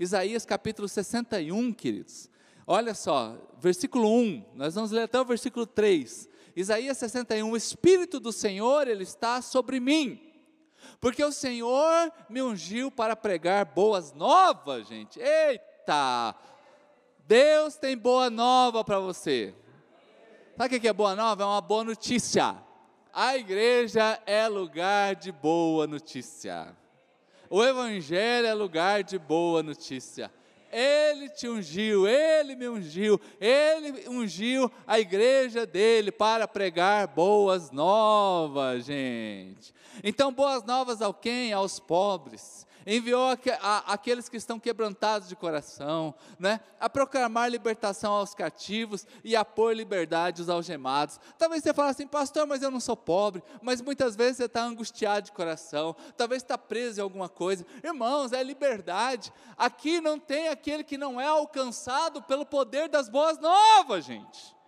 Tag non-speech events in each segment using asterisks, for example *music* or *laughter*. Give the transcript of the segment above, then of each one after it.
Isaías capítulo 61, queridos. Olha só, versículo 1, nós vamos ler até o versículo 3. Isaías 61, o Espírito do Senhor, Ele está sobre mim, porque o Senhor me ungiu para pregar boas novas, gente. Eita! Deus tem boa nova para você. Sabe o que é boa nova? É uma boa notícia. A igreja é lugar de boa notícia. O Evangelho é lugar de boa notícia. Ele te ungiu, ele me ungiu, ele ungiu a igreja dele para pregar boas novas, gente. Então, boas novas ao quem? Aos pobres enviou aqueles que estão quebrantados de coração, né? a proclamar libertação aos cativos e a pôr liberdade aos algemados. Talvez você fale assim, pastor, mas eu não sou pobre, mas muitas vezes você está angustiado de coração, talvez está preso em alguma coisa. Irmãos, é liberdade. Aqui não tem aquele que não é alcançado pelo poder das boas novas, gente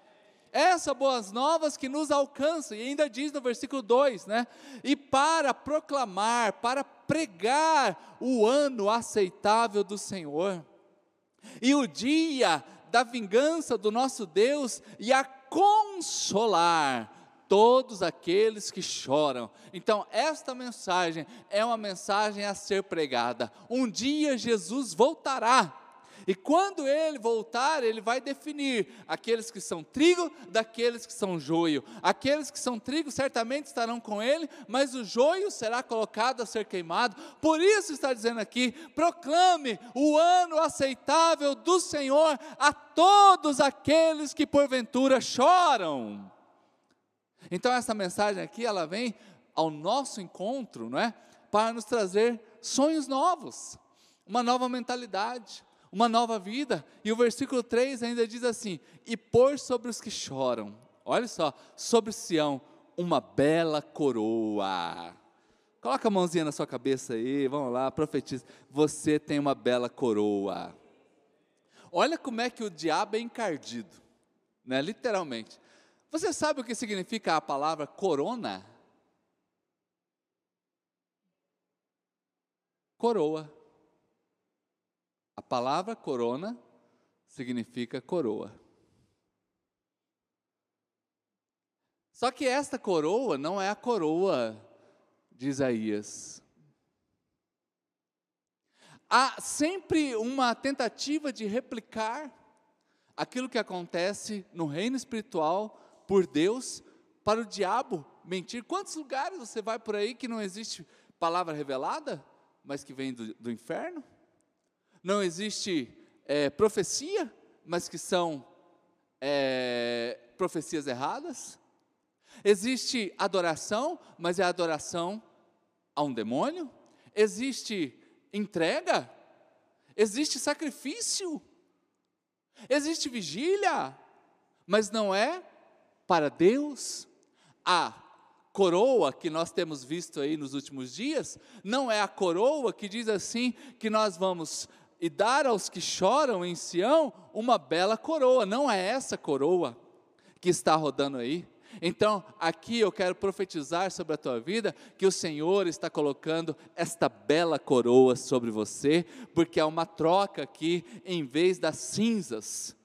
essa boas novas que nos alcança, e ainda diz no versículo 2, né? E para proclamar, para pregar o ano aceitável do Senhor, e o dia da vingança do nosso Deus, e a consolar todos aqueles que choram. Então, esta mensagem é uma mensagem a ser pregada. Um dia Jesus voltará e quando ele voltar, ele vai definir aqueles que são trigo daqueles que são joio. Aqueles que são trigo certamente estarão com ele, mas o joio será colocado a ser queimado. Por isso está dizendo aqui: proclame o ano aceitável do Senhor a todos aqueles que porventura choram. Então essa mensagem aqui, ela vem ao nosso encontro, não é? Para nos trazer sonhos novos, uma nova mentalidade uma nova vida. E o versículo 3 ainda diz assim: E pôr sobre os que choram, olha só, sobre Sião, uma bela coroa. Coloca a mãozinha na sua cabeça aí, vamos lá, profetiza. Você tem uma bela coroa. Olha como é que o diabo é encardido, né? literalmente. Você sabe o que significa a palavra corona? Coroa. Palavra corona significa coroa. Só que esta coroa não é a coroa de Isaías. Há sempre uma tentativa de replicar aquilo que acontece no reino espiritual por Deus para o diabo mentir. Quantos lugares você vai por aí que não existe palavra revelada, mas que vem do, do inferno? Não existe é, profecia, mas que são é, profecias erradas. Existe adoração, mas é adoração a um demônio. Existe entrega, existe sacrifício, existe vigília, mas não é para Deus. A coroa que nós temos visto aí nos últimos dias, não é a coroa que diz assim que nós vamos e dar aos que choram em Sião uma bela coroa. Não é essa coroa que está rodando aí. Então, aqui eu quero profetizar sobre a tua vida que o Senhor está colocando esta bela coroa sobre você, porque é uma troca aqui, em vez das cinzas,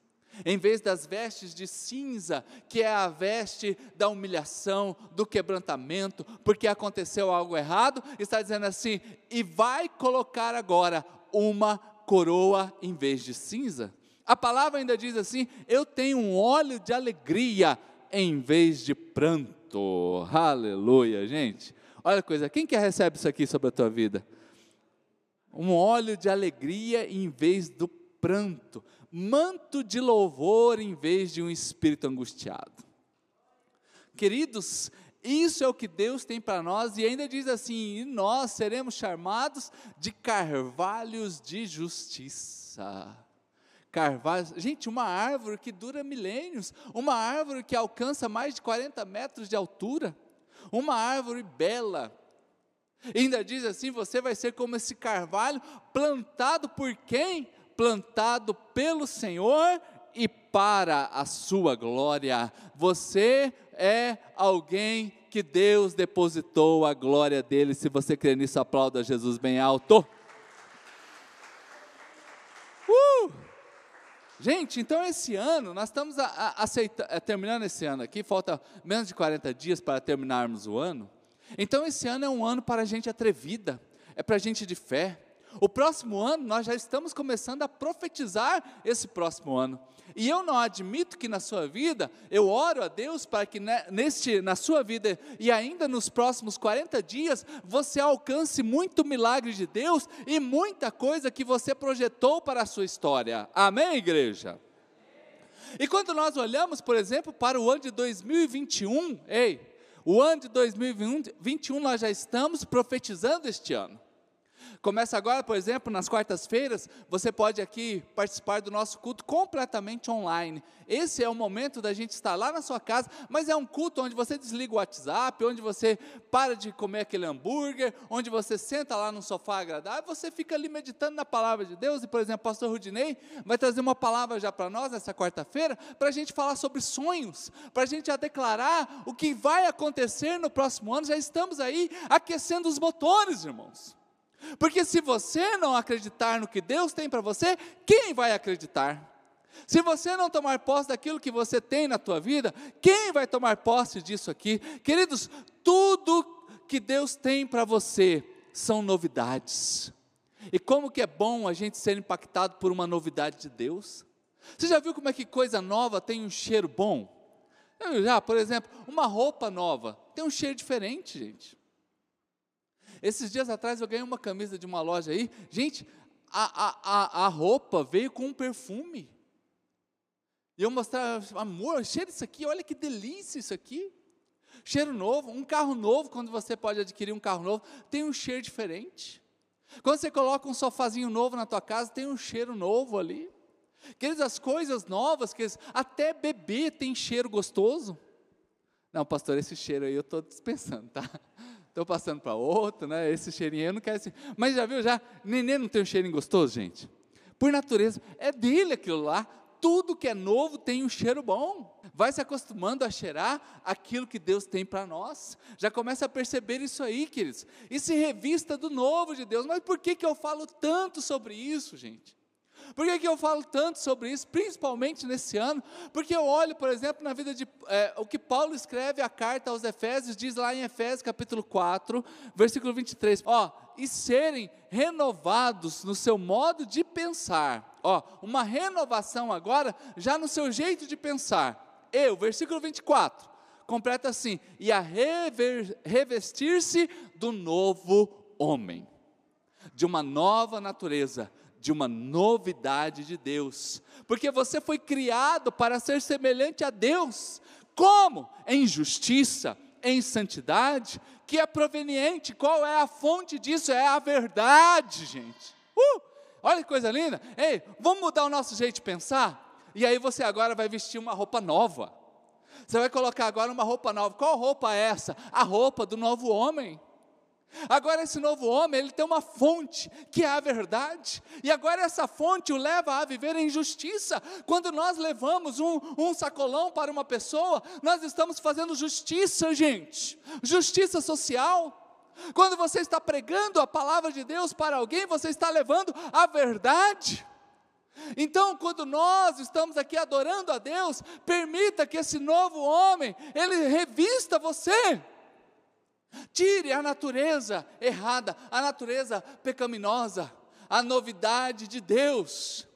em vez das vestes de cinza, que é a veste da humilhação, do quebrantamento, porque aconteceu algo errado, está dizendo assim: e vai colocar agora uma coroa em vez de cinza. A palavra ainda diz assim: Eu tenho um óleo de alegria em vez de pranto. Aleluia, gente. Olha a coisa, quem que recebe isso aqui sobre a tua vida? Um óleo de alegria em vez do pranto, manto de louvor em vez de um espírito angustiado. Queridos, isso é o que Deus tem para nós, e ainda diz assim: e nós seremos chamados de carvalhos de justiça. Carvalhos, gente, uma árvore que dura milênios, uma árvore que alcança mais de 40 metros de altura, uma árvore bela. E ainda diz assim: você vai ser como esse carvalho plantado por quem? Plantado pelo Senhor e para a sua glória. Você é alguém que Deus depositou a glória dele. Se você crê nisso, aplauda Jesus bem alto. Gente, então esse ano, nós estamos a, a, aceita, a, terminando esse ano aqui, falta menos de 40 dias para terminarmos o ano. Então esse ano é um ano para a gente atrevida, é para gente de fé. O próximo ano, nós já estamos começando a profetizar esse próximo ano. E eu não admito que na sua vida, eu oro a Deus para que neste, na sua vida e ainda nos próximos 40 dias, você alcance muito milagre de Deus e muita coisa que você projetou para a sua história. Amém, igreja? E quando nós olhamos, por exemplo, para o ano de 2021, ei, o ano de 2021 nós já estamos profetizando este ano. Começa agora, por exemplo, nas quartas-feiras, você pode aqui participar do nosso culto completamente online. Esse é o momento da gente estar lá na sua casa, mas é um culto onde você desliga o WhatsApp, onde você para de comer aquele hambúrguer, onde você senta lá num sofá agradável, você fica ali meditando na palavra de Deus. E, por exemplo, o pastor Rudinei vai trazer uma palavra já para nós nessa quarta-feira, para a gente falar sobre sonhos, para a gente já declarar o que vai acontecer no próximo ano. Já estamos aí aquecendo os motores, irmãos. Porque se você não acreditar no que Deus tem para você, quem vai acreditar? Se você não tomar posse daquilo que você tem na tua vida, quem vai tomar posse disso aqui? Queridos, tudo que Deus tem para você são novidades. E como que é bom a gente ser impactado por uma novidade de Deus? Você já viu como é que coisa nova tem um cheiro bom? Já, por exemplo, uma roupa nova tem um cheiro diferente, gente. Esses dias atrás eu ganhei uma camisa de uma loja aí. Gente, a, a, a, roupa veio com um perfume. E eu mostrava, amor, cheira isso aqui, olha que delícia isso aqui. Cheiro novo, um carro novo, quando você pode adquirir um carro novo, tem um cheiro diferente. Quando você coloca um sofazinho novo na tua casa, tem um cheiro novo ali. Queridos, as coisas novas, que até bebê tem cheiro gostoso. Não, pastor, esse cheiro aí eu estou dispensando, tá? Estou passando para outro, né? Esse cheirinho eu não quero assim. Mas já viu, já, neném não tem um cheirinho gostoso, gente? Por natureza, é dele aquilo lá. Tudo que é novo tem um cheiro bom. Vai se acostumando a cheirar aquilo que Deus tem para nós. Já começa a perceber isso aí, queridos. E se revista do novo de Deus. Mas por que, que eu falo tanto sobre isso, gente? Por que, que eu falo tanto sobre isso, principalmente nesse ano? Porque eu olho, por exemplo, na vida de. É, o que Paulo escreve a carta aos Efésios, diz lá em Efésios capítulo 4, versículo 23. Ó, e serem renovados no seu modo de pensar. Ó, uma renovação agora, já no seu jeito de pensar. Eu, versículo 24, completa assim: e a revestir-se do novo homem, de uma nova natureza de uma novidade de Deus, porque você foi criado para ser semelhante a Deus. Como? Em justiça, em santidade, que é proveniente. Qual é a fonte disso? É a verdade, gente. Uh, olha que coisa linda. Ei, vamos mudar o nosso jeito de pensar? E aí você agora vai vestir uma roupa nova. Você vai colocar agora uma roupa nova. Qual roupa é essa? A roupa do novo homem. Agora esse novo homem, ele tem uma fonte, que é a verdade, e agora essa fonte o leva a viver em justiça. Quando nós levamos um, um sacolão para uma pessoa, nós estamos fazendo justiça, gente, justiça social. Quando você está pregando a palavra de Deus para alguém, você está levando a verdade. Então, quando nós estamos aqui adorando a Deus, permita que esse novo homem, ele revista você. Tire a natureza errada, a natureza pecaminosa, a novidade de Deus.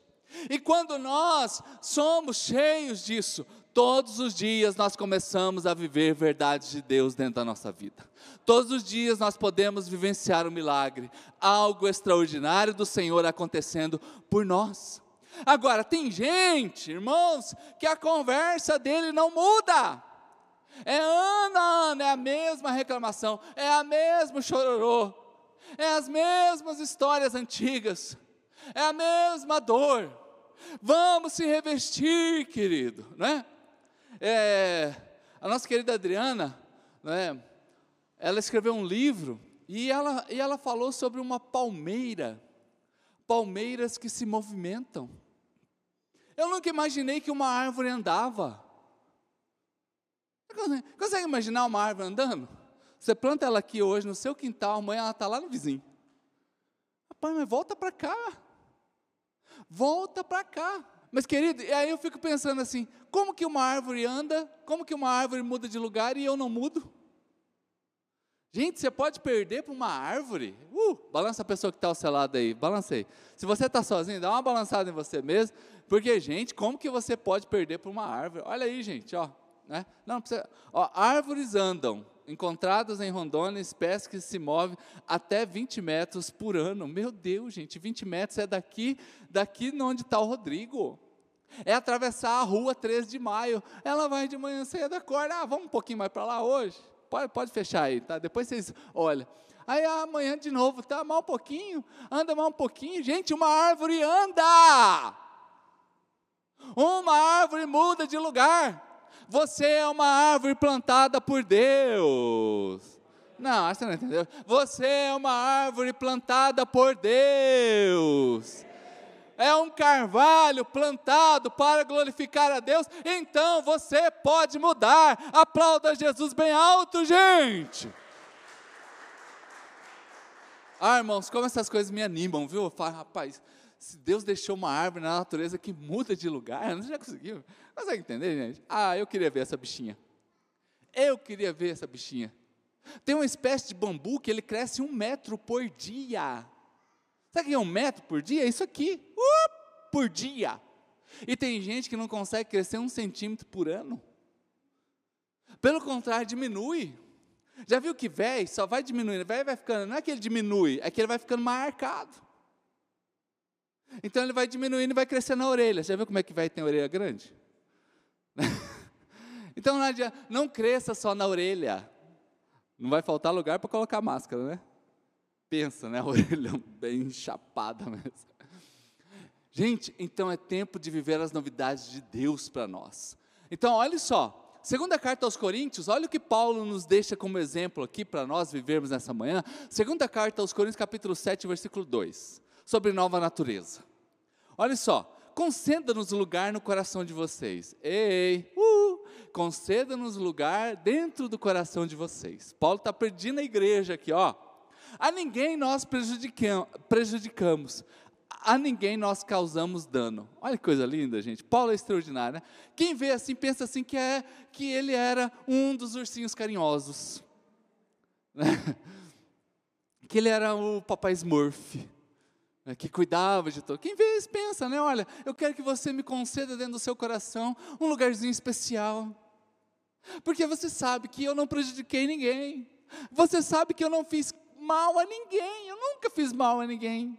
E quando nós somos cheios disso, todos os dias nós começamos a viver verdades de Deus dentro da nossa vida. Todos os dias nós podemos vivenciar um milagre, algo extraordinário do Senhor acontecendo por nós. Agora, tem gente, irmãos, que a conversa dele não muda. É ano a ano, é a mesma reclamação, é a mesma chororô, é as mesmas histórias antigas, é a mesma dor. Vamos se revestir, querido, né? É, a nossa querida Adriana, né, ela escreveu um livro e ela, e ela falou sobre uma palmeira, palmeiras que se movimentam. Eu nunca imaginei que uma árvore andava. Consegue imaginar uma árvore andando? Você planta ela aqui hoje no seu quintal, amanhã ela está lá no vizinho. Rapaz, mas volta para cá. volta para cá. Mas querido, e aí eu fico pensando assim, como que uma árvore anda, como que uma árvore muda de lugar e eu não mudo? Gente, você pode perder para uma árvore. Uh, balança a pessoa que está ao seu lado aí, balancei. Se você está sozinho, dá uma balançada em você mesmo, porque, gente, como que você pode perder para uma árvore? Olha aí, gente, ó. Né? Não, precisa, ó, árvores andam, encontradas em Rondônia, espécies que se movem até 20 metros por ano. Meu Deus, gente, 20 metros é daqui, daqui onde está o Rodrigo. É atravessar a rua 13 de maio. Ela vai de manhã cedo, acorda, ah, vamos um pouquinho mais para lá hoje pode, pode fechar aí, tá? Depois vocês olham. Aí amanhã de novo, tá? Mais um pouquinho, anda mais um pouquinho. Gente, uma árvore anda! Uma árvore muda de lugar. Você é uma árvore plantada por Deus. Não, você não entendeu. Você é uma árvore plantada por Deus é um carvalho plantado para glorificar a Deus, então você pode mudar. Aplauda Jesus bem alto, gente. Ah, irmãos, como essas coisas me animam, viu? Eu falo, rapaz, se Deus deixou uma árvore na natureza que muda de lugar, não já conseguiu? Consegue entender, gente? Ah, eu queria ver essa bichinha. Eu queria ver essa bichinha. Tem uma espécie de bambu que ele cresce um metro por dia. Sabe o que é um metro por dia? É isso aqui, uh, por dia. E tem gente que não consegue crescer um centímetro por ano. Pelo contrário, diminui. Já viu que velho só vai diminuindo, velho vai ficando, não é que ele diminui, é que ele vai ficando mais arcado. Então ele vai diminuindo e vai crescendo na orelha. Já viu como é que vai ter orelha grande? Então não, não cresça só na orelha. Não vai faltar lugar para colocar máscara, né? pensa, né? *laughs* A orelha bem chapada mesmo. Gente, então é tempo de viver as novidades de Deus para nós. Então, olha só, segunda carta aos Coríntios, olha o que Paulo nos deixa como exemplo aqui para nós vivermos nessa manhã. Segunda carta aos Coríntios, capítulo 7, versículo 2, sobre nova natureza. Olha só, conceda-nos lugar no coração de vocês. Ei, conceda-nos lugar dentro do coração de vocês. Paulo está pedindo a igreja aqui, ó a ninguém nós prejudicamos, a ninguém nós causamos dano. Olha que coisa linda, gente. Paulo é extraordinário. Né? Quem vê assim, pensa assim que, é, que ele era um dos ursinhos carinhosos. Né? *laughs* Que ele era o papai Smurf. Né? Que cuidava de todo. Quem vê isso pensa, né? Olha, eu quero que você me conceda dentro do seu coração um lugarzinho especial. Porque você sabe que eu não prejudiquei ninguém. Você sabe que eu não fiz mal a ninguém, eu nunca fiz mal a ninguém.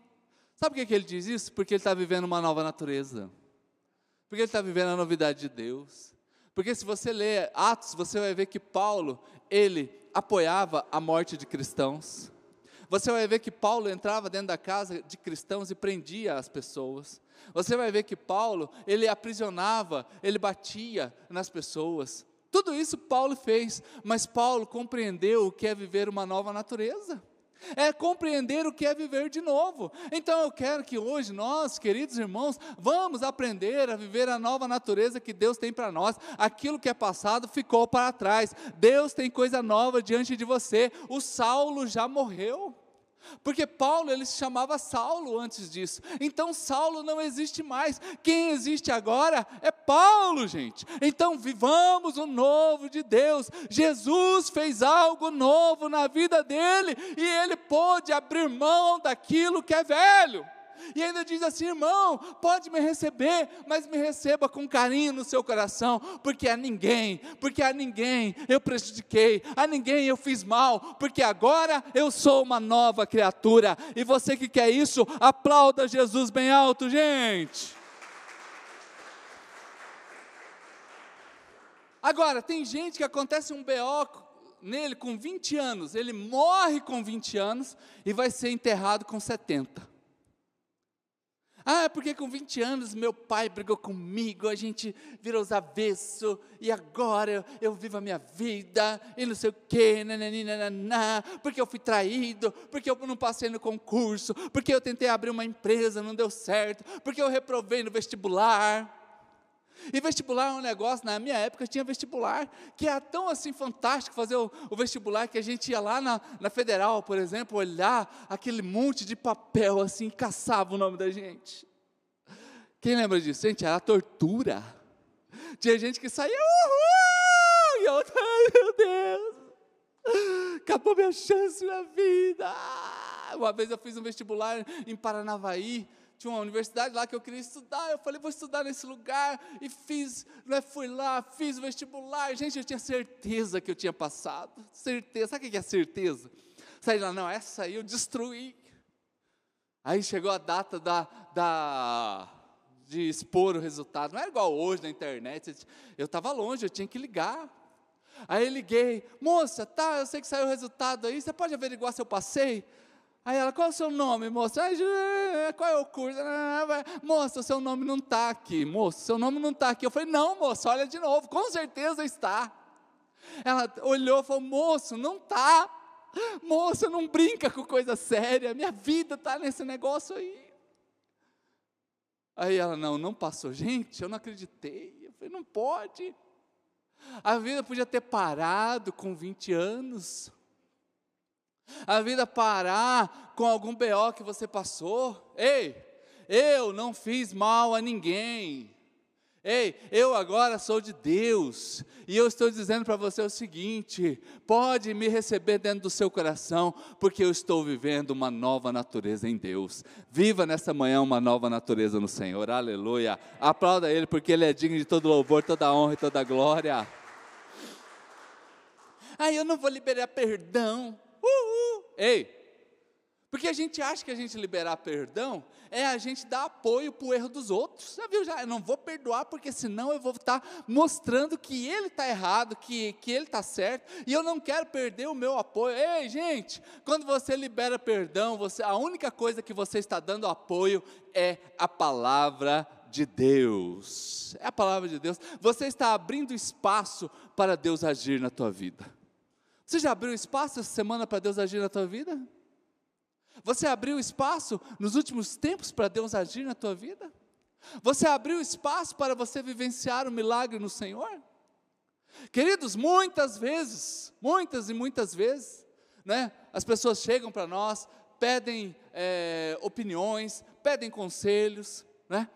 Sabe por que, que ele diz isso? Porque ele está vivendo uma nova natureza. Porque ele está vivendo a novidade de Deus. Porque se você ler Atos, você vai ver que Paulo, ele apoiava a morte de cristãos. Você vai ver que Paulo entrava dentro da casa de cristãos e prendia as pessoas. Você vai ver que Paulo, ele aprisionava, ele batia nas pessoas. Tudo isso Paulo fez, mas Paulo compreendeu o que é viver uma nova natureza é compreender o que é viver de novo. Então eu quero que hoje nós, queridos irmãos, vamos aprender a viver a nova natureza que Deus tem para nós. Aquilo que é passado ficou para trás. Deus tem coisa nova diante de você. O Saulo já morreu. Porque Paulo ele se chamava Saulo antes disso. Então Saulo não existe mais. Quem existe agora é Paulo, gente. Então vivamos o novo de Deus. Jesus fez algo novo na vida dele e ele pôde abrir mão daquilo que é velho. E ainda diz assim: irmão, pode me receber, mas me receba com carinho no seu coração, porque a ninguém, porque a ninguém eu prejudiquei, a ninguém eu fiz mal, porque agora eu sou uma nova criatura. E você que quer isso, aplauda Jesus bem alto, gente. Agora, tem gente que acontece um BO nele com 20 anos, ele morre com 20 anos e vai ser enterrado com 70. Ah, porque com 20 anos meu pai brigou comigo, a gente virou os avessos, e agora eu, eu, vivo a minha vida, e não sei o quê, nananina, porque eu fui traído, porque eu não passei no concurso, porque eu tentei abrir uma empresa, não deu certo, porque eu reprovei no vestibular. E vestibular é um negócio, na minha época tinha vestibular, que era tão assim fantástico fazer o, o vestibular que a gente ia lá na, na, federal, por exemplo, olhar aquele monte de papel assim, caçava o nome da gente. Quem lembra disso? Gente, era tortura. Tinha gente que saía, uhul! E ai meu Deus, acabou minha chance, minha vida. Uma vez eu fiz um vestibular em Paranavaí, tinha uma universidade lá que eu queria estudar. Eu falei, vou estudar nesse lugar. E fiz, né, fui lá, fiz o vestibular. Gente, eu tinha certeza que eu tinha passado. Certeza. Sabe o que é certeza? Saí lá, não, essa aí eu destruí. Aí chegou a data da, da, de expor o resultado. Não era igual hoje na internet. Eu estava longe, eu tinha que ligar. Aí liguei, moça, tá, eu sei que saiu o resultado aí, você pode averiguar se eu passei? Aí ela, qual é o seu nome, moça? qual é o curso? Moça, o seu nome não está aqui, moça, seu nome não está aqui. Eu falei, não, moça, olha de novo, com certeza está. Ela olhou e falou, moço, não está. Moça, não brinca com coisa séria, minha vida está nesse negócio aí. Aí ela, não, não passou. Gente, eu não acreditei. Eu falei, não pode. A vida podia ter parado com 20 anos a vida parar com algum BO que você passou. Ei, eu não fiz mal a ninguém. Ei, eu agora sou de Deus, e eu estou dizendo para você o seguinte: pode me receber dentro do seu coração, porque eu estou vivendo uma nova natureza em Deus. Viva nessa manhã uma nova natureza no Senhor, aleluia. Aplauda Ele, porque Ele é digno de todo louvor, toda honra e toda glória. Aí eu não vou liberar perdão, Uhul. Ei, porque a gente acha que a gente liberar perdão é a gente dar apoio para o erro dos outros. Já viu? Já, eu não vou perdoar porque senão eu vou estar mostrando que ele está errado, que, que ele está certo, e eu não quero perder o meu apoio. Ei, gente, quando você libera perdão, você, a única coisa que você está dando apoio é a palavra de Deus. É a palavra de Deus. Você está abrindo espaço para Deus agir na tua vida. Você já abriu espaço essa semana para Deus agir na tua vida? Você abriu espaço nos últimos tempos para Deus agir na tua vida? Você abriu espaço para você vivenciar o milagre no Senhor? Queridos, muitas vezes, muitas e muitas vezes, né, as pessoas chegam para nós, pedem é, opiniões, pedem conselhos, né,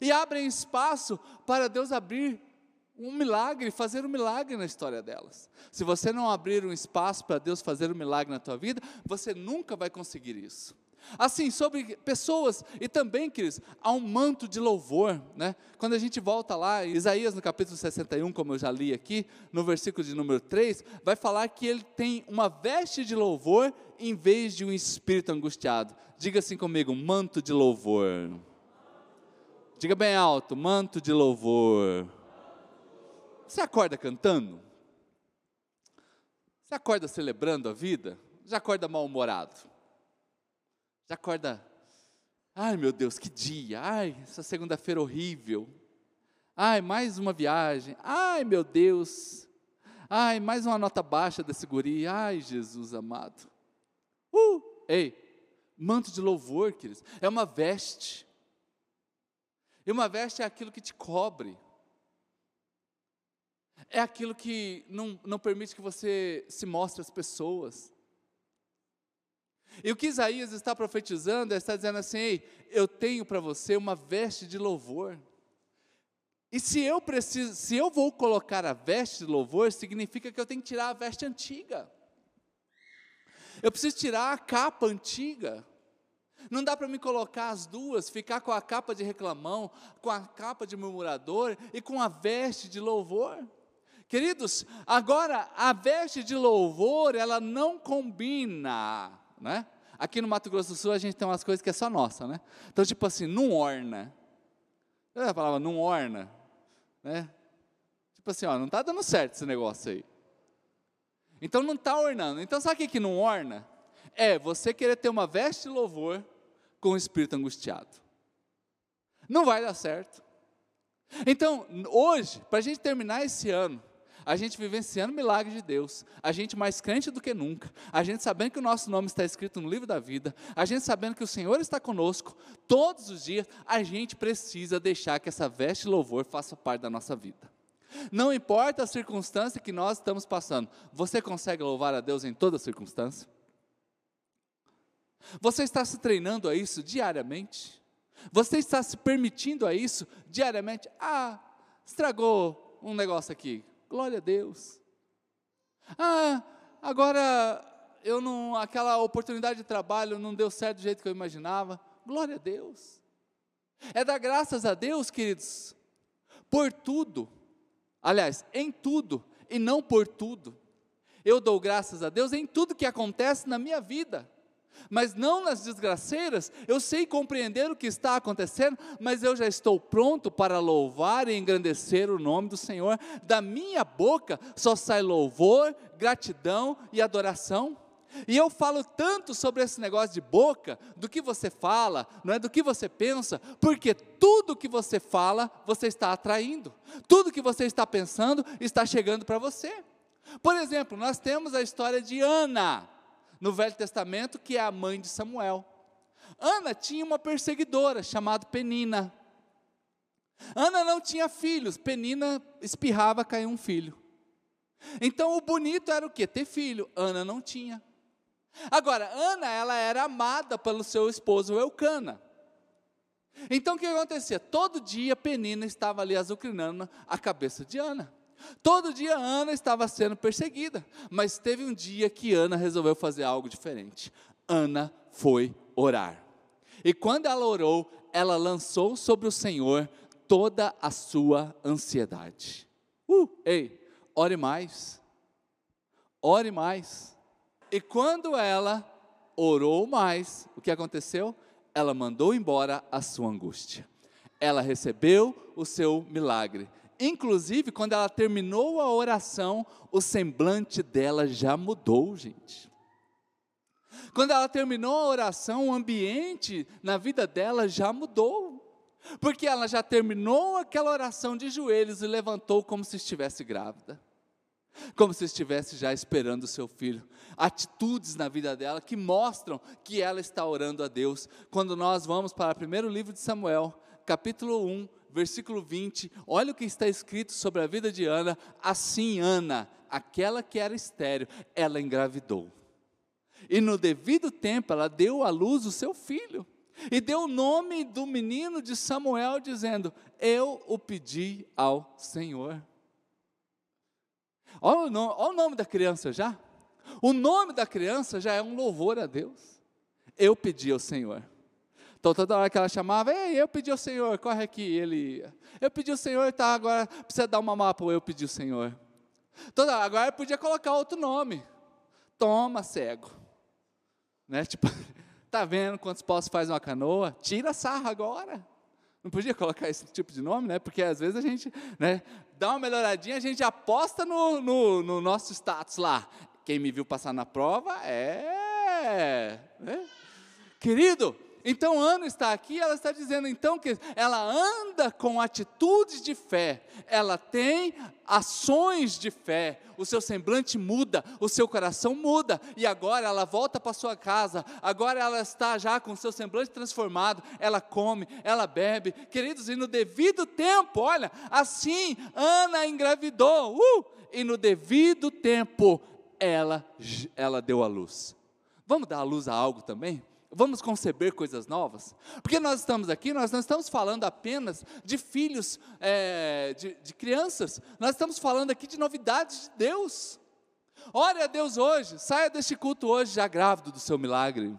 e abrem espaço para Deus abrir um milagre, fazer um milagre na história delas. Se você não abrir um espaço para Deus fazer um milagre na tua vida, você nunca vai conseguir isso. Assim, sobre pessoas, e também, queridos, há um manto de louvor, né? Quando a gente volta lá, Isaías no capítulo 61, como eu já li aqui, no versículo de número 3, vai falar que ele tem uma veste de louvor em vez de um espírito angustiado. Diga assim comigo, manto de louvor. Diga bem alto, manto de louvor. Você acorda cantando? Você acorda celebrando a vida? Já acorda mal-humorado? Já acorda, ai meu Deus, que dia, ai, essa segunda-feira horrível, ai, mais uma viagem, ai meu Deus, ai, mais uma nota baixa desse guri, ai Jesus amado. Uh, ei, manto de louvor, queridos, é uma veste, e uma veste é aquilo que te cobre, é aquilo que não, não permite que você se mostre às pessoas. E o que Isaías está profetizando, é está dizendo assim: Ei, eu tenho para você uma veste de louvor. E se eu preciso, se eu vou colocar a veste de louvor, significa que eu tenho que tirar a veste antiga. Eu preciso tirar a capa antiga. Não dá para me colocar as duas, ficar com a capa de reclamão, com a capa de murmurador e com a veste de louvor. Queridos, agora a veste de louvor, ela não combina, né? Aqui no Mato Grosso do Sul a gente tem umas coisas que é só nossa, né? Então, tipo assim, não orna. Eu a palavra não orna, né? Tipo assim, ó, não está dando certo esse negócio aí. Então não está ornando. Então sabe o que, que não orna? É você querer ter uma veste de louvor com o espírito angustiado. Não vai dar certo. Então, hoje, para a gente terminar esse ano, a gente vivenciando o milagre de Deus, a gente mais crente do que nunca, a gente sabendo que o nosso nome está escrito no livro da vida, a gente sabendo que o Senhor está conosco todos os dias, a gente precisa deixar que essa veste de louvor faça parte da nossa vida. Não importa a circunstância que nós estamos passando, você consegue louvar a Deus em toda circunstância? Você está se treinando a isso diariamente? Você está se permitindo a isso diariamente? Ah, estragou um negócio aqui. Glória a Deus. Ah, agora eu não, aquela oportunidade de trabalho não deu certo do jeito que eu imaginava. Glória a Deus. É dar graças a Deus, queridos, por tudo. Aliás, em tudo e não por tudo. Eu dou graças a Deus em tudo que acontece na minha vida mas não nas desgraceiras. Eu sei compreender o que está acontecendo, mas eu já estou pronto para louvar e engrandecer o nome do Senhor. Da minha boca só sai louvor, gratidão e adoração. E eu falo tanto sobre esse negócio de boca, do que você fala, não é do que você pensa, porque tudo que você fala, você está atraindo. Tudo que você está pensando está chegando para você. Por exemplo, nós temos a história de Ana no Velho Testamento, que é a mãe de Samuel. Ana tinha uma perseguidora chamada Penina. Ana não tinha filhos, Penina espirrava, caiu um filho. Então o bonito era o que? Ter filho. Ana não tinha. Agora, Ana, ela era amada pelo seu esposo Eucana. Então o que acontecia? Todo dia Penina estava ali azucrinando a cabeça de Ana. Todo dia Ana estava sendo perseguida, mas teve um dia que Ana resolveu fazer algo diferente. Ana foi orar. E quando ela orou, ela lançou sobre o Senhor toda a sua ansiedade. Uh, ei, ore mais. Ore mais. E quando ela orou mais, o que aconteceu? Ela mandou embora a sua angústia. Ela recebeu o seu milagre Inclusive, quando ela terminou a oração, o semblante dela já mudou, gente. Quando ela terminou a oração, o ambiente na vida dela já mudou. Porque ela já terminou aquela oração de joelhos e levantou como se estivesse grávida. Como se estivesse já esperando o seu filho. Atitudes na vida dela que mostram que ela está orando a Deus. Quando nós vamos para o primeiro livro de Samuel, capítulo 1, versículo 20, olha o que está escrito sobre a vida de Ana. Assim, Ana, aquela que era estéreo, ela engravidou. E no devido tempo, ela deu à luz o seu filho. E deu o nome do menino de Samuel, dizendo: Eu o pedi ao Senhor. Olha o, nome, olha o nome da criança já. O nome da criança já é um louvor a Deus. Eu pedi ao Senhor. Então, toda hora que ela chamava, ei, eu pedi ao Senhor, corre aqui. Ele ia. Eu pedi ao Senhor, tá, agora precisa dar uma mapa, eu pedi ao Senhor. Toda agora podia colocar outro nome. Toma, cego. Né? Tipo, *laughs* tá vendo quantos postos faz uma canoa? Tira a sarra agora. Não podia colocar esse tipo de nome, né? Porque às vezes a gente né, dá uma melhoradinha, a gente aposta no, no, no nosso status lá. Quem me viu passar na prova é. Né? Querido, então Ana está aqui, ela está dizendo então que ela anda com atitudes de fé, ela tem ações de fé, o seu semblante muda, o seu coração muda, e agora ela volta para sua casa, agora ela está já com seu semblante transformado, ela come, ela bebe, queridos, e no devido tempo, olha, assim Ana engravidou, uh, e no devido tempo ela, ela deu a luz. Vamos dar a luz a algo também? Vamos conceber coisas novas? Porque nós estamos aqui, nós não estamos falando apenas de filhos, é, de, de crianças, nós estamos falando aqui de novidades de Deus. Ore a Deus hoje, saia deste culto hoje já grávido do seu milagre.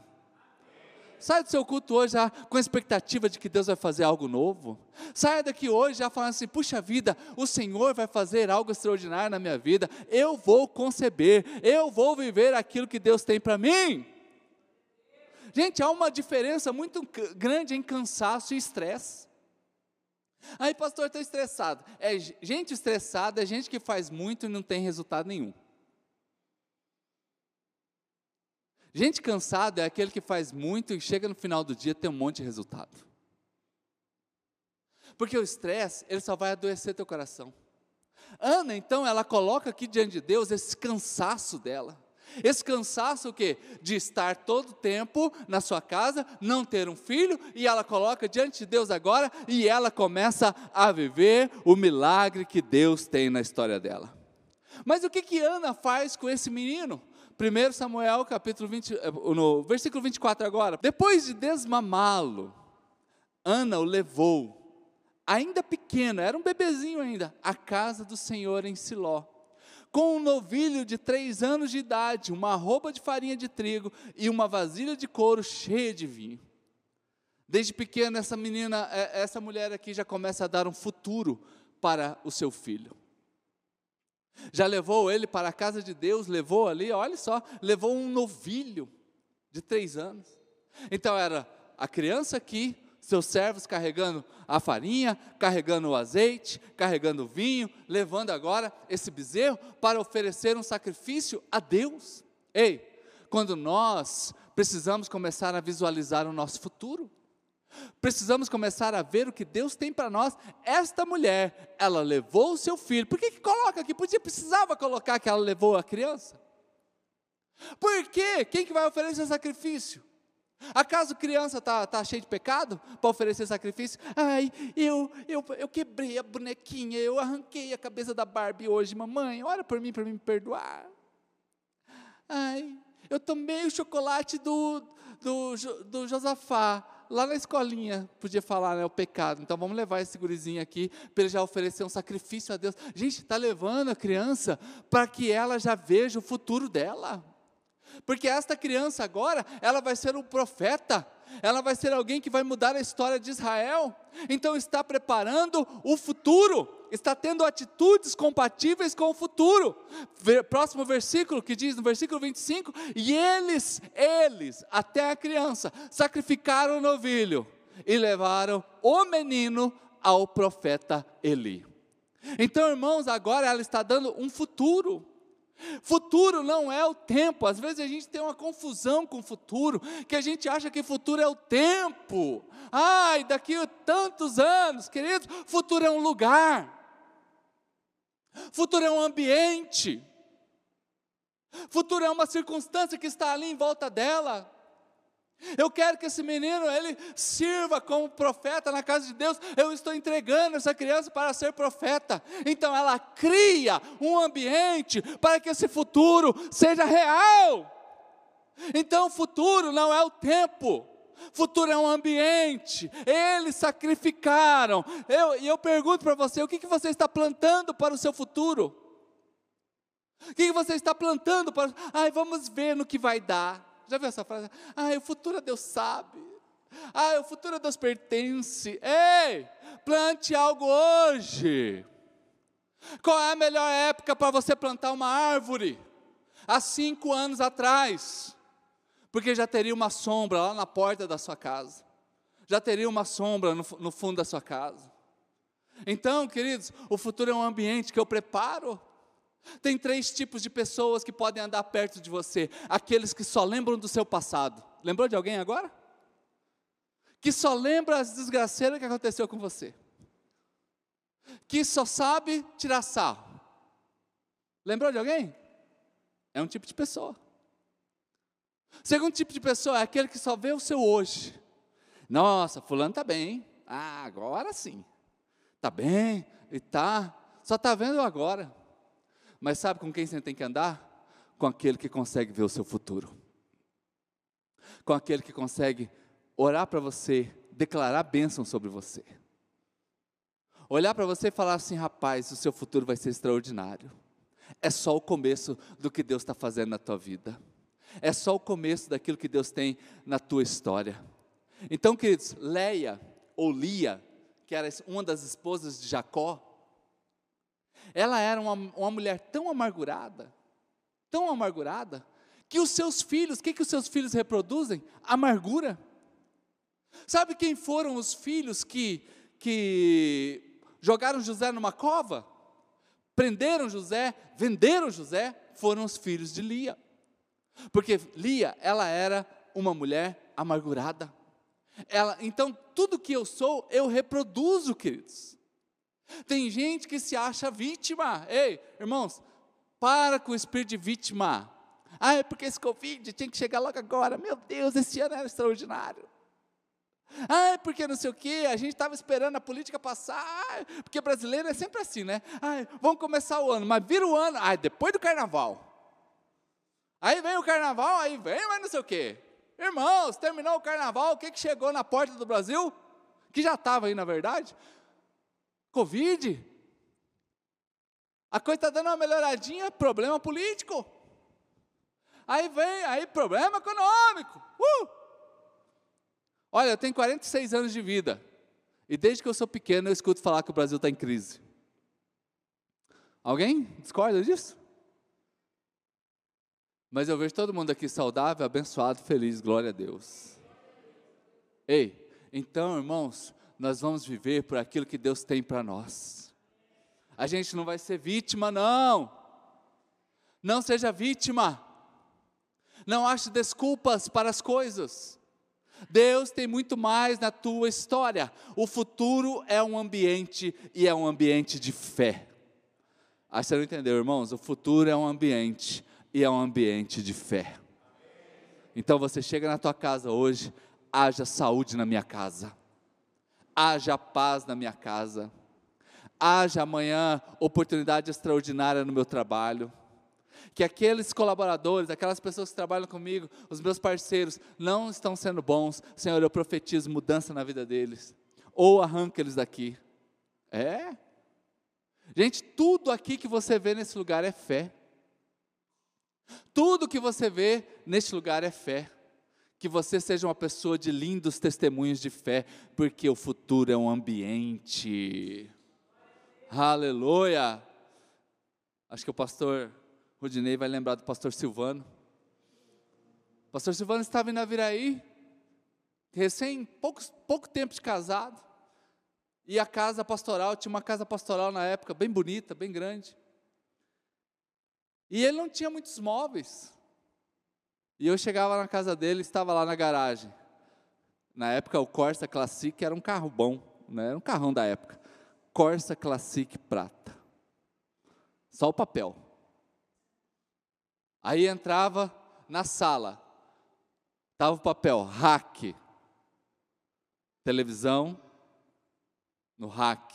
Saia do seu culto hoje já com a expectativa de que Deus vai fazer algo novo. Saia daqui hoje já falando assim: puxa vida, o Senhor vai fazer algo extraordinário na minha vida. Eu vou conceber, eu vou viver aquilo que Deus tem para mim. Gente, há uma diferença muito grande em cansaço e estresse. Aí, pastor, estou estressado. É gente estressada, é gente que faz muito e não tem resultado nenhum. Gente cansada é aquele que faz muito e chega no final do dia tem um monte de resultado. Porque o estresse, ele só vai adoecer teu coração. Ana, então, ela coloca aqui diante de Deus esse cansaço dela. Esse cansaço o quê? De estar todo tempo na sua casa, não ter um filho, e ela coloca diante de Deus agora, e ela começa a viver o milagre que Deus tem na história dela. Mas o que que Ana faz com esse menino? 1 Samuel, capítulo 20, eh, no versículo 24 agora. Depois de desmamá-lo, Ana o levou, ainda pequeno, era um bebezinho ainda, à casa do Senhor em Siló com um novilho de três anos de idade, uma roupa de farinha de trigo e uma vasilha de couro cheia de vinho. Desde pequena, essa menina, é, essa mulher aqui já começa a dar um futuro para o seu filho. Já levou ele para a casa de Deus, levou ali, olha só, levou um novilho de três anos. Então era a criança aqui, seus servos carregando a farinha, carregando o azeite, carregando o vinho, levando agora esse bezerro para oferecer um sacrifício a Deus. Ei, quando nós precisamos começar a visualizar o nosso futuro, precisamos começar a ver o que Deus tem para nós. Esta mulher, ela levou o seu filho. Por que, que coloca aqui? Podia, precisava colocar que ela levou a criança. Por quê? Quem que vai oferecer sacrifício? Acaso criança está tá cheia de pecado para oferecer sacrifício? Ai, eu, eu, eu quebrei a bonequinha, eu arranquei a cabeça da Barbie hoje, mamãe, ora por mim para me perdoar. Ai, eu tomei o chocolate do, do, do Josafá, lá na escolinha, podia falar, né, o pecado. Então vamos levar esse gurizinho aqui para ele já oferecer um sacrifício a Deus. Gente, está levando a criança para que ela já veja o futuro dela. Porque esta criança agora, ela vai ser um profeta, ela vai ser alguém que vai mudar a história de Israel. Então está preparando o futuro, está tendo atitudes compatíveis com o futuro. Próximo versículo que diz no versículo 25: "E eles, eles, até a criança, sacrificaram o novilho e levaram o menino ao profeta Eli." Então, irmãos, agora ela está dando um futuro. Futuro não é o tempo. Às vezes a gente tem uma confusão com o futuro, que a gente acha que futuro é o tempo. Ai, daqui a tantos anos, queridos, futuro é um lugar. Futuro é um ambiente. Futuro é uma circunstância que está ali em volta dela. Eu quero que esse menino ele sirva como profeta na casa de Deus. Eu estou entregando essa criança para ser profeta. Então ela cria um ambiente para que esse futuro seja real. Então o futuro não é o tempo. Futuro é um ambiente. Eles sacrificaram. Eu, e eu pergunto para você: o que, que você está plantando para o seu futuro? O que, que você está plantando para. Ai, vamos ver no que vai dar. Já viu essa frase? Ah, o futuro Deus sabe. Ah, o futuro Deus pertence. Ei, plante algo hoje. Qual é a melhor época para você plantar uma árvore? Há cinco anos atrás, porque já teria uma sombra lá na porta da sua casa, já teria uma sombra no, no fundo da sua casa. Então, queridos, o futuro é um ambiente que eu preparo tem três tipos de pessoas que podem andar perto de você: aqueles que só lembram do seu passado. Lembrou de alguém agora? Que só lembra as desgraceiras que aconteceu com você. Que só sabe tirar sarro. Lembrou de alguém? É um tipo de pessoa. Segundo tipo de pessoa é aquele que só vê o seu hoje. Nossa, fulano está bem. Ah, agora sim. Está bem e tá. Só está vendo agora. Mas sabe com quem você tem que andar? Com aquele que consegue ver o seu futuro. Com aquele que consegue orar para você, declarar bênção sobre você. Olhar para você e falar assim: rapaz, o seu futuro vai ser extraordinário. É só o começo do que Deus está fazendo na tua vida. É só o começo daquilo que Deus tem na tua história. Então, queridos, Leia ou Lia, que era uma das esposas de Jacó, ela era uma, uma mulher tão amargurada, tão amargurada, que os seus filhos, o que, que os seus filhos reproduzem? Amargura. Sabe quem foram os filhos que, que jogaram José numa cova? Prenderam José, venderam José, foram os filhos de Lia. Porque Lia, ela era uma mulher amargurada. Ela, então, tudo que eu sou, eu reproduzo, queridos. Tem gente que se acha vítima. Ei, irmãos, para com o espírito de vítima. Ah, é porque esse Covid tinha que chegar logo agora. Meu Deus, esse ano era extraordinário. Ah, é porque não sei o quê, a gente estava esperando a política passar, porque brasileiro é sempre assim, né? Ah, vamos começar o ano, mas vira o ano, ah, depois do carnaval. Aí vem o carnaval, aí vem, mas não sei o quê. Irmãos, terminou o carnaval, o que, que chegou na porta do Brasil? que já estava aí na verdade. Covid. A coisa está dando uma melhoradinha, problema político. Aí vem, aí problema econômico. Uh! Olha, eu tenho 46 anos de vida. E desde que eu sou pequeno eu escuto falar que o Brasil está em crise. Alguém discorda disso? Mas eu vejo todo mundo aqui saudável, abençoado, feliz, glória a Deus. Ei, então, irmãos, nós vamos viver por aquilo que Deus tem para nós. A gente não vai ser vítima, não. Não seja vítima. Não ache desculpas para as coisas. Deus tem muito mais na tua história. O futuro é um ambiente e é um ambiente de fé. Ah, você não entendeu, irmãos? O futuro é um ambiente e é um ambiente de fé. Então você chega na tua casa hoje, haja saúde na minha casa, haja paz na minha casa, haja amanhã oportunidade extraordinária no meu trabalho que aqueles colaboradores, aquelas pessoas que trabalham comigo, os meus parceiros, não estão sendo bons, Senhor, eu profetizo mudança na vida deles, ou arranca eles daqui. É? Gente, tudo aqui que você vê nesse lugar é fé. Tudo que você vê neste lugar é fé. Que você seja uma pessoa de lindos testemunhos de fé, porque o futuro é um ambiente. Aleluia! Acho que o pastor Rudinei vai lembrar do pastor Silvano. O pastor Silvano estava em Naviraí, recém, pouco, pouco tempo de casado, e a casa pastoral, tinha uma casa pastoral na época, bem bonita, bem grande. E ele não tinha muitos móveis. E eu chegava na casa dele, estava lá na garagem. Na época, o Corsa Classic era um carro bom, né? era um carrão da época. Corsa Classic prata. Só o papel. Aí entrava na sala, estava o papel, hack, televisão, no hack.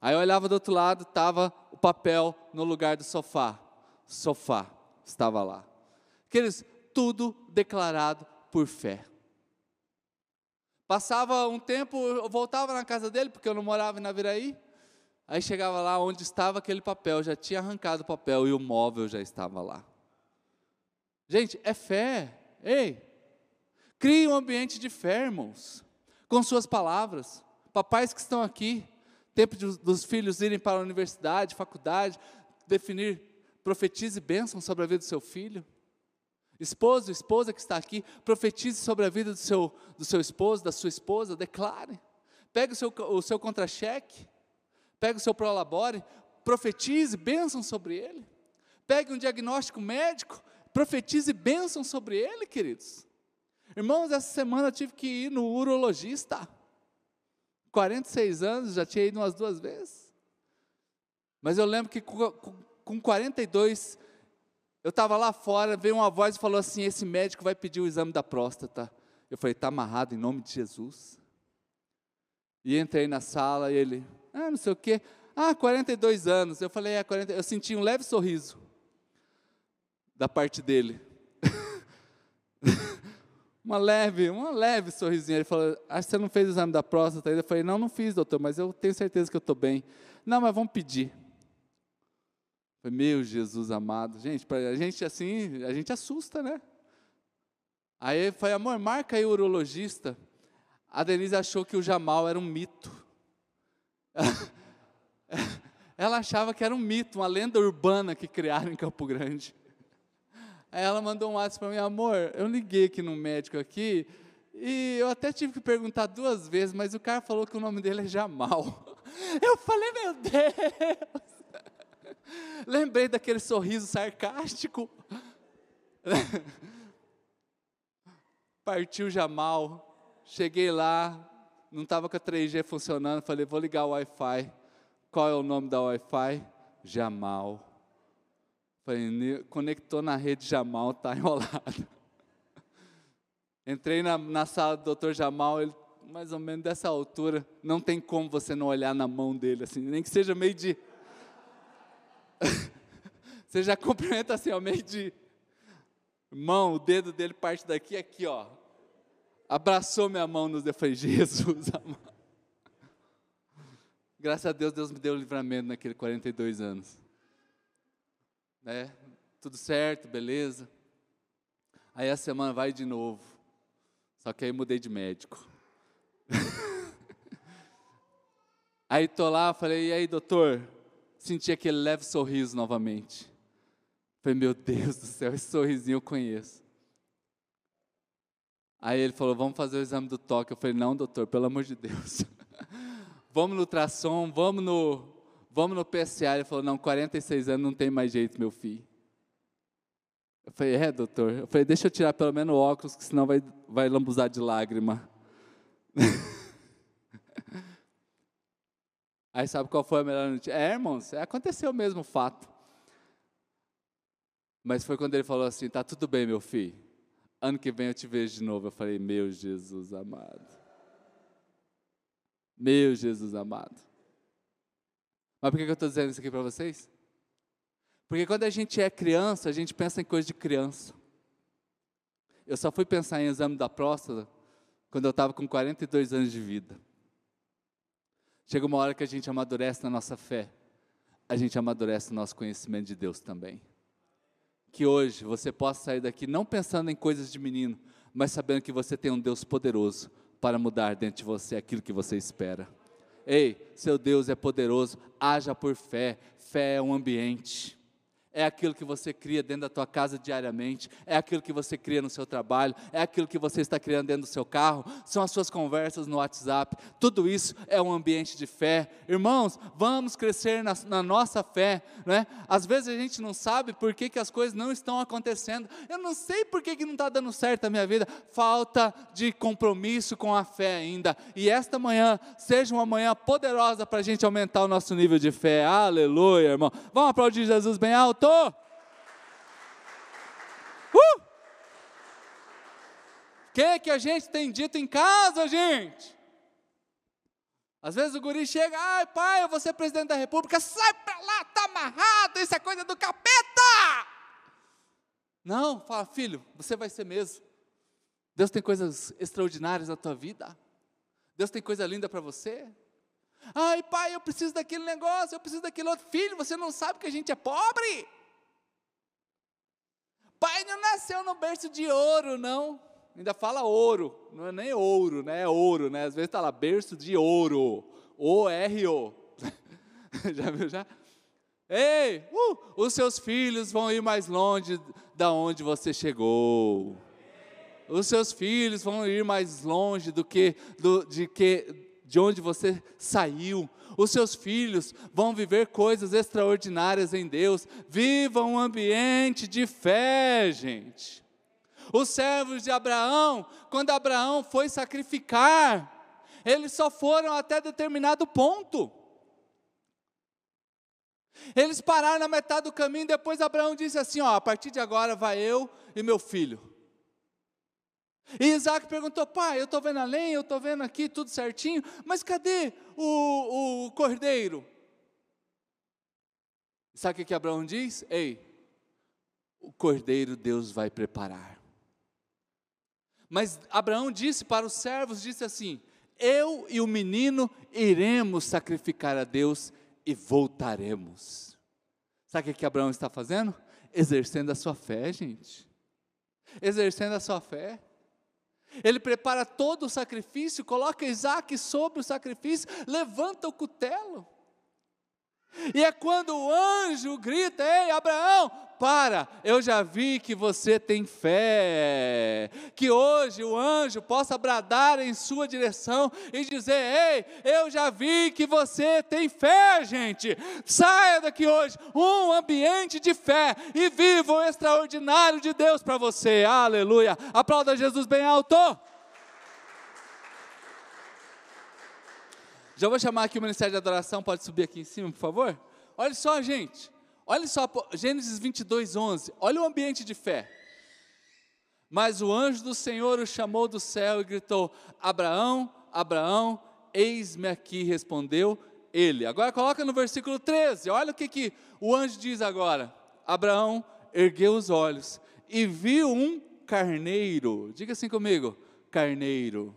Aí eu olhava do outro lado, estava o papel no lugar do sofá, sofá estava lá. Aqueles, tudo declarado por fé. Passava um tempo, eu voltava na casa dele, porque eu não morava em Naviraí. Aí chegava lá onde estava aquele papel, já tinha arrancado o papel e o móvel já estava lá. Gente, é fé. Ei, crie um ambiente de fé, irmãos, com suas palavras. Papais que estão aqui, tempo de, dos filhos irem para a universidade, faculdade, definir, profetize bênção sobre a vida do seu filho. Esposo, esposa que está aqui, profetize sobre a vida do seu, do seu esposo, da sua esposa, declare. Pegue o seu, o seu contra-cheque, pegue o seu prolabore, profetize bênção sobre ele. Pegue um diagnóstico médico, profetize bênção sobre ele, queridos. Irmãos, essa semana eu tive que ir no urologista. 46 anos, já tinha ido umas duas vezes. Mas eu lembro que com 42, eu estava lá fora, veio uma voz e falou assim: esse médico vai pedir o exame da próstata. Eu falei, está amarrado em nome de Jesus. E entrei na sala e ele, ah, não sei o quê. Ah, 42 anos. Eu falei, é 40. Eu senti um leve sorriso da parte dele. *laughs* uma leve, uma leve sorrisinha. Ele falou: Acho que você não fez o exame da próstata ainda. Eu falei: Não, não fiz, doutor, mas eu tenho certeza que eu estou bem. Não, mas vamos pedir. Meu Jesus amado. Gente, a gente assim, a gente assusta, né? Aí falou: Amor, marca aí o urologista. A Denise achou que o Jamal era um mito. *laughs* Ela achava que era um mito, uma lenda urbana que criaram em Campo Grande. Aí ela mandou um WhatsApp para mim, amor, eu liguei aqui no médico aqui, e eu até tive que perguntar duas vezes, mas o cara falou que o nome dele é Jamal. *laughs* Eu falei, meu Deus! Lembrei daquele sorriso sarcástico. *laughs* Partiu Jamal, cheguei lá, não estava com a 3G funcionando, falei, vou ligar o Wi-Fi. Qual é o nome da Wi-Fi? Jamal. Falei, conectou na rede Jamal, está enrolado. *laughs* Entrei na, na sala do doutor Jamal, ele mais ou menos dessa altura, não tem como você não olhar na mão dele, assim, nem que seja meio de. *laughs* você já cumprimenta assim, ó, meio de. Mão, o dedo dele parte daqui, aqui, ó. Abraçou minha mão nos dedos. Falei, Jesus, *laughs* amado. Graças a Deus, Deus me deu o livramento naquele 42 anos. Né? Tudo certo, beleza. Aí a semana vai de novo. Só que aí mudei de médico. *laughs* aí tô lá, falei, e aí, doutor? Senti aquele leve sorriso novamente. Falei, meu Deus do céu, esse sorrisinho eu conheço. Aí ele falou, vamos fazer o exame do toque. Eu falei, não, doutor, pelo amor de Deus. *laughs* vamos no ultrassom, vamos no, vamos no PSA. Ele falou, não, 46 anos não tem mais jeito, meu filho. Eu falei, é, doutor. Eu falei, deixa eu tirar pelo menos o óculos, que senão vai, vai lambuzar de lágrima. *laughs* Aí sabe qual foi a melhor notícia? É, irmãos, aconteceu mesmo fato. Mas foi quando ele falou assim: tá tudo bem, meu filho. Ano que vem eu te vejo de novo. Eu falei, meu Jesus amado. Meu Jesus amado. Mas por que eu estou dizendo isso aqui para vocês? Porque quando a gente é criança, a gente pensa em coisa de criança. Eu só fui pensar em exame da próstata quando eu estava com 42 anos de vida. Chega uma hora que a gente amadurece na nossa fé, a gente amadurece no nosso conhecimento de Deus também. Que hoje você possa sair daqui não pensando em coisas de menino, mas sabendo que você tem um Deus poderoso para mudar dentro de você aquilo que você espera. Ei, seu Deus é poderoso, haja por fé, fé é um ambiente é aquilo que você cria dentro da tua casa diariamente, é aquilo que você cria no seu trabalho, é aquilo que você está criando dentro do seu carro, são as suas conversas no WhatsApp, tudo isso é um ambiente de fé. Irmãos, vamos crescer na, na nossa fé, né? Às vezes a gente não sabe por que, que as coisas não estão acontecendo, eu não sei por que, que não está dando certo na minha vida, falta de compromisso com a fé ainda, e esta manhã seja uma manhã poderosa para a gente aumentar o nosso nível de fé, aleluia, irmão. Vamos aplaudir Jesus bem alto. Uh! O que, que a gente tem dito em casa, gente? Às vezes o guri chega, ai pai, eu vou ser presidente da república, sai pra lá, tá amarrado, isso é coisa do capeta! Não, fala, filho, você vai ser mesmo. Deus tem coisas extraordinárias na tua vida. Deus tem coisa linda para você. Ai, pai, eu preciso daquele negócio, eu preciso daquele outro. Filho, você não sabe que a gente é pobre? Pai não nasceu no berço de ouro, não. Ainda fala ouro, não é nem ouro, né? É ouro, né? Às vezes está lá, berço de ouro. O-R-O. *laughs* já viu, já? Ei, uh, os seus filhos vão ir mais longe da onde você chegou. Os seus filhos vão ir mais longe do que do, de que de onde você saiu. Os seus filhos vão viver coisas extraordinárias em Deus. Viva um ambiente de fé, gente. Os servos de Abraão, quando Abraão foi sacrificar, eles só foram até determinado ponto. Eles pararam na metade do caminho, depois Abraão disse assim: ó, a partir de agora vai eu e meu filho. E Isaac perguntou: pai, eu estou vendo a lenha, eu estou vendo aqui tudo certinho, mas cadê o, o cordeiro? Sabe o que Abraão diz? Ei, o cordeiro Deus vai preparar. Mas Abraão disse para os servos: disse assim: Eu e o menino iremos sacrificar a Deus e voltaremos. Sabe o que Abraão está fazendo? Exercendo a sua fé, gente. Exercendo a sua fé. Ele prepara todo o sacrifício, coloca Isaac sobre o sacrifício, levanta o cutelo. E é quando o anjo grita: Ei, Abraão, para, eu já vi que você tem fé. Que hoje o anjo possa bradar em sua direção e dizer: Ei, eu já vi que você tem fé, gente. Saia daqui hoje, um ambiente de fé e viva o extraordinário de Deus para você. Aleluia. Aplauda Jesus bem alto. Já vou chamar aqui o Ministério de Adoração, pode subir aqui em cima, por favor? Olha só, gente. Olha só, Gênesis 22, 11. Olha o ambiente de fé. Mas o anjo do Senhor o chamou do céu e gritou: Abraão, Abraão, eis-me aqui, respondeu ele. Agora coloca no versículo 13, olha o que, que o anjo diz agora. Abraão ergueu os olhos e viu um carneiro. Diga assim comigo: carneiro.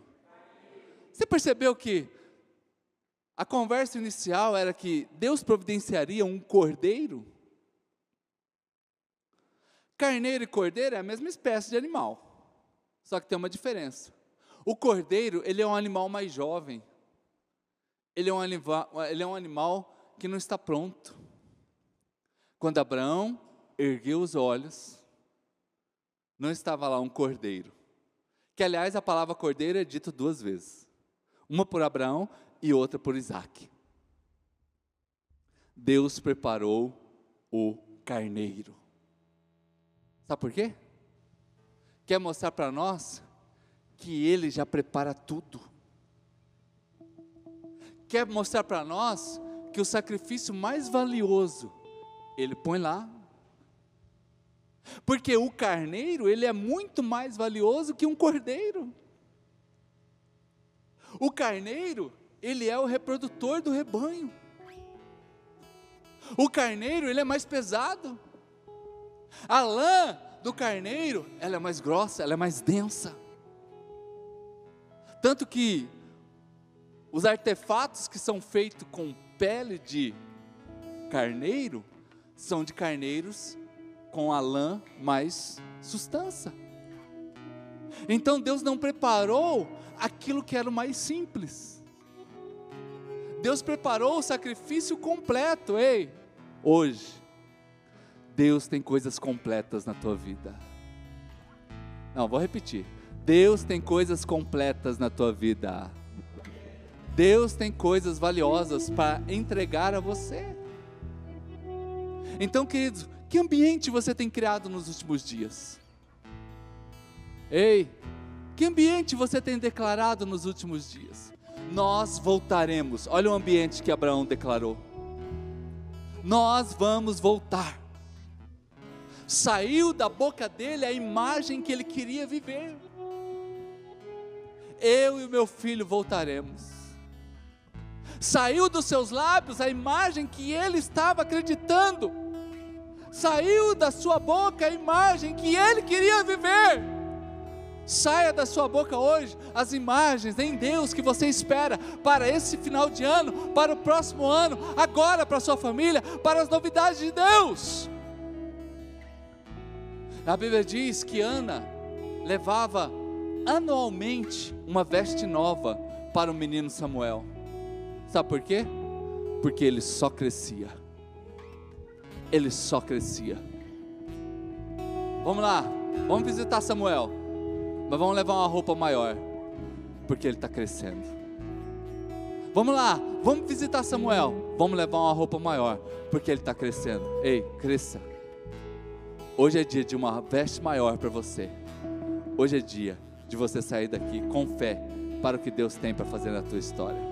Você percebeu que A conversa inicial era que Deus providenciaria um cordeiro. Carneiro e cordeiro é a mesma espécie de animal, só que tem uma diferença. O cordeiro, ele é um animal mais jovem. Ele é um animal, ele é um animal que não está pronto. Quando Abraão ergueu os olhos, não estava lá um cordeiro. Que, aliás, a palavra cordeiro é dita duas vezes: uma por Abraão e outra por Isaac. Deus preparou o carneiro. Sabe por quê? Quer mostrar para nós que Ele já prepara tudo. Quer mostrar para nós que o sacrifício mais valioso Ele põe lá. Porque o carneiro, ele é muito mais valioso que um cordeiro. O carneiro, ele é o reprodutor do rebanho. O carneiro, ele é mais pesado. A lã do carneiro, ela é mais grossa, ela é mais densa. Tanto que os artefatos que são feitos com pele de carneiro são de carneiros com a lã mais sustância. Então Deus não preparou aquilo que era o mais simples. Deus preparou o sacrifício completo. Ei, hoje, Deus tem coisas completas na tua vida. Não, vou repetir. Deus tem coisas completas na tua vida. Deus tem coisas valiosas para entregar a você. Então, queridos, que ambiente você tem criado nos últimos dias? Ei, que ambiente você tem declarado nos últimos dias? Nós voltaremos. Olha o ambiente que Abraão declarou. Nós vamos voltar. Saiu da boca dele a imagem que ele queria viver. Eu e o meu filho voltaremos. Saiu dos seus lábios a imagem que ele estava acreditando. Saiu da sua boca a imagem que ele queria viver. Saia da sua boca hoje as imagens em Deus que você espera para esse final de ano, para o próximo ano, agora para a sua família, para as novidades de Deus. A Bíblia diz que Ana levava anualmente uma veste nova para o menino Samuel. Sabe por quê? Porque ele só crescia. Ele só crescia. Vamos lá, vamos visitar Samuel. Mas vamos levar uma roupa maior, porque ele está crescendo. Vamos lá, vamos visitar Samuel. Vamos levar uma roupa maior, porque ele está crescendo. Ei, cresça. Hoje é dia de uma veste maior para você. Hoje é dia de você sair daqui com fé para o que Deus tem para fazer na tua história.